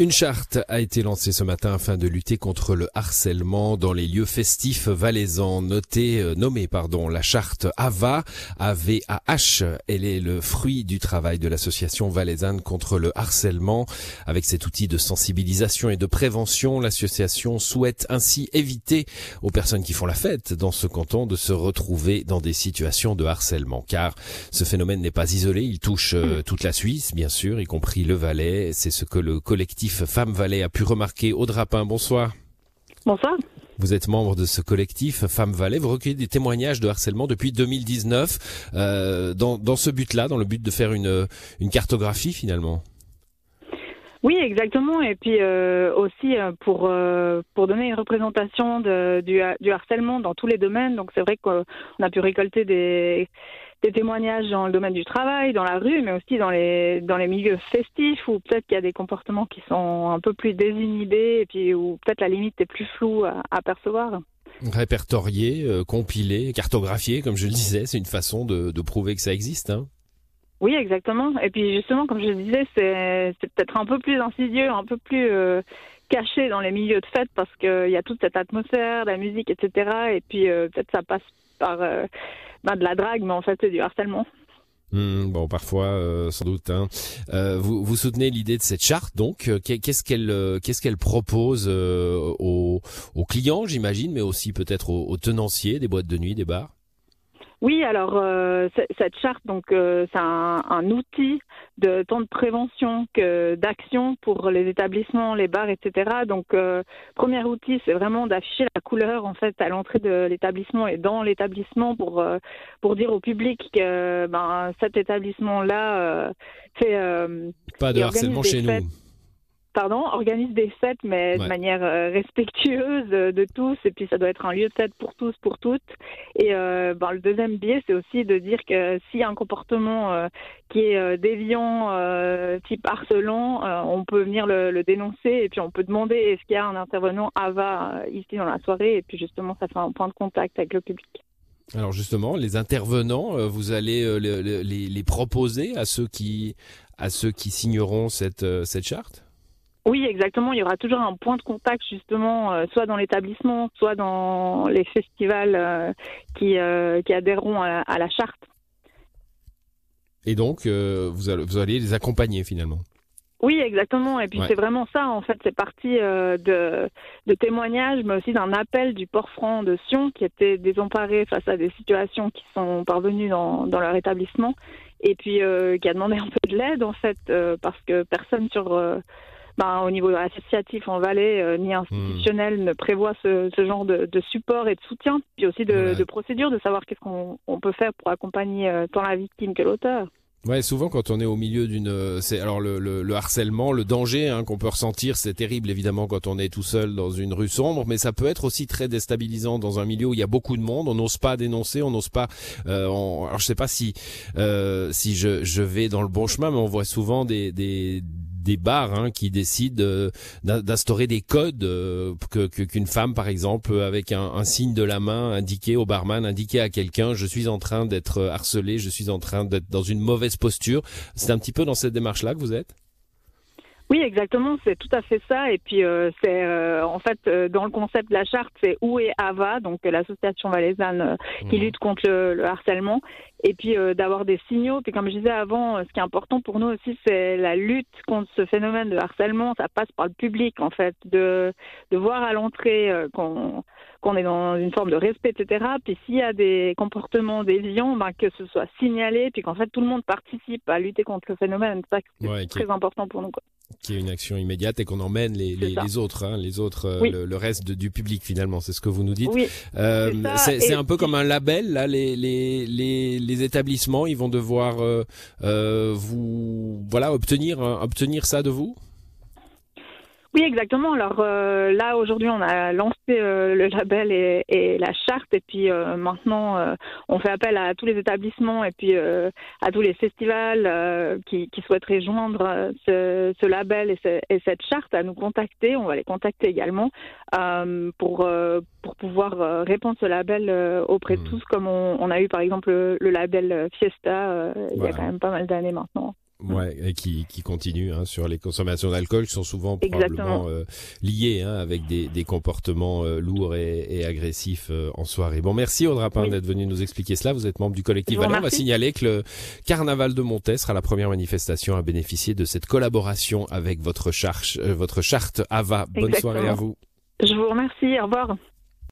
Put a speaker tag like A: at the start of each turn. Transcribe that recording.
A: Une charte a été lancée ce matin afin de lutter contre le harcèlement dans les lieux festifs valaisans. Notée, euh, nommée, pardon, la charte AVA, AVAH. Elle est le fruit du travail de l'association valaisanne contre le harcèlement. Avec cet outil de sensibilisation et de prévention, l'association souhaite ainsi éviter aux personnes qui font la fête dans ce canton de se retrouver dans des situations de harcèlement. Car ce phénomène n'est pas isolé, il touche euh, toute la Suisse, bien sûr, y compris le Valais. C'est ce que le collectif Femmes Valais a pu remarquer. Aude Rapin, bonsoir.
B: Bonsoir.
A: Vous êtes membre de ce collectif Femmes Valais. Vous recueillez des témoignages de harcèlement depuis 2019 euh, dans, dans ce but-là, dans le but de faire une, une cartographie finalement.
B: Oui, exactement. Et puis euh, aussi euh, pour euh, pour donner une représentation de, du, du harcèlement dans tous les domaines. Donc c'est vrai qu'on a pu récolter des témoignages dans le domaine du travail, dans la rue, mais aussi dans les dans les milieux festifs où peut-être qu'il y a des comportements qui sont un peu plus désinhibés et puis où peut-être la limite est plus floue à, percevoir.
A: Répertorié, compilé, cartographié, comme je le disais, c'est une façon de, de prouver que ça existe. Hein
B: oui, exactement. Et puis justement, comme je le disais, c'est peut-être un peu plus insidieux, un peu plus euh, caché dans les milieux de fête parce qu'il y a toute cette atmosphère, la musique, etc. Et puis euh, peut-être ça passe par euh, ben, de la drague, mais en fait c'est du harcèlement.
A: Mmh, bon, parfois, sans doute. Hein. Vous, soutenez l'idée de cette charte, donc qu'est-ce qu'elle qu'est-ce qu'elle propose aux, clients, j'imagine, mais aussi peut-être aux tenanciers des boîtes de nuit, des bars?
B: Oui, alors euh, cette charte, donc euh, c'est un, un, outil de tant de prévention que d'action pour les établissements, les bars, etc. Donc euh, premier outil, c'est vraiment d'afficher la couleur en fait à l'entrée de l'établissement et dans l'établissement pour euh, pour dire au public que ben cet établissement là fait
A: pas de harcèlement chez nous
B: pardon, organise des fêtes, mais de manière euh, respectueuse de, tous. Et puis, ça doit être un lieu de fête pour tous, pour toutes. Et euh, ben, le deuxième biais, c'est aussi de dire que s'il y a un comportement euh, qui est déviant, type harcelant, on peut venir le, le, dénoncer et puis on peut demander est-ce qu'il y a un intervenant AVA ici dans la soirée. Et puis, justement, ça fait un point de contact avec le public.
A: Alors justement, les intervenants, vous allez les, les, proposer à ceux qui à ceux qui signeront cette cette charte?
B: Oui, exactement. Il y aura toujours un point de contact justement, euh, soit dans l'établissement, soit dans les festivals euh, qui, euh, qui adhéreront à, à, la charte.
A: Et donc, vous allez, vous, allez, les accompagner finalement.
B: Oui, exactement. Et puis c'est vraiment ça, en fait, c'est parti de, de témoignages, mais aussi d'un appel du port franc de Sion qui était désemparé face à des situations qui sont parvenues dans, dans leur établissement et puis qui a demandé un peu de l'aide, en fait, parce que personne sur ben, au niveau associatif en Valais euh, ni institutionnel ne prévoit ce, ce genre de, de, support et de soutien, puis aussi de, de procédure, de savoir qu'est-ce qu'on peut faire pour accompagner euh, tant la victime que l'auteur.
A: Ouais, souvent quand on est au milieu d'une, euh, c'est alors le, le, le, harcèlement, le danger hein, qu'on peut ressentir, c'est terrible évidemment quand on est tout seul dans une rue sombre, mais ça peut être aussi très déstabilisant dans un milieu où il y a beaucoup de monde. On n'ose pas dénoncer, on n'ose pas. Euh, alors je sais pas si euh, si je, je vais dans le bon chemin, mais on voit souvent des des des bars hein, qui décident euh, d'instaurer des codes euh, que qu'une femme par exemple avec un, un, signe de la main indiqué au barman indiqué à quelqu'un je suis en train d'être harcelé je suis en train d'être dans une mauvaise posture. C'est un petit peu dans cette démarche là que vous êtes?
B: Oui, exactement, c'est tout à fait ça. Et puis, euh, c'est euh, en fait euh, dans le concept de la charte, c'est où est AVA, donc l'association valaisanne qui mmh. lutte contre le, le harcèlement, et puis d'avoir des signaux. Puis, comme je disais avant, ce qui est important pour nous aussi, c'est la lutte contre ce phénomène de harcèlement. Ça passe par le public, en fait, de de voir à l'entrée qu'on qu'on est dans une forme de respect, etc. Puis s'il y a des comportements déviants, ben, que ce soit signalé, puis qu'en fait tout le monde participe à lutter contre le phénomène. C'est ça c'est très important pour nous. Quoi.
A: Qui est une action immédiate et qu'on emmène les, les, les, autres, hein, les autres, euh, le, reste du public finalement. C'est ce que vous nous dites.
B: Oui,
A: euh, c'est un peu comme un label là. Les, les, les, les établissements, ils vont devoir euh, euh vous voilà obtenir obtenir ça de vous?
B: Oui, exactement. Alors euh, là, aujourd'hui, on a lancé euh, le label et, et, la charte, et puis euh, maintenant, euh, on fait appel à tous les établissements et puis euh, à tous les festivals qui, qui, souhaiteraient joindre ce, ce label et, ce, et, cette charte à nous contacter. On va les contacter également pour pour pouvoir répondre ce label auprès de mmh. tous, comme on, on, a eu par exemple le, le label Fiesta il y a quand même pas mal d'années maintenant.
A: Ouais, et qui, qui continue hein, sur les consommations d'alcool qui sont souvent probablement euh, liées hein, avec des, des comportements euh, lourds et, et agressifs euh, en soirée. Bon, merci Audra Rapin d'être venu nous expliquer cela. Vous êtes membre du collectif Valais. On va signaler que le carnaval de Montet sera la première manifestation à bénéficier de cette collaboration avec votre, charge, votre charte AVA. Bonne soirée à vous.
B: Je vous remercie. Au revoir.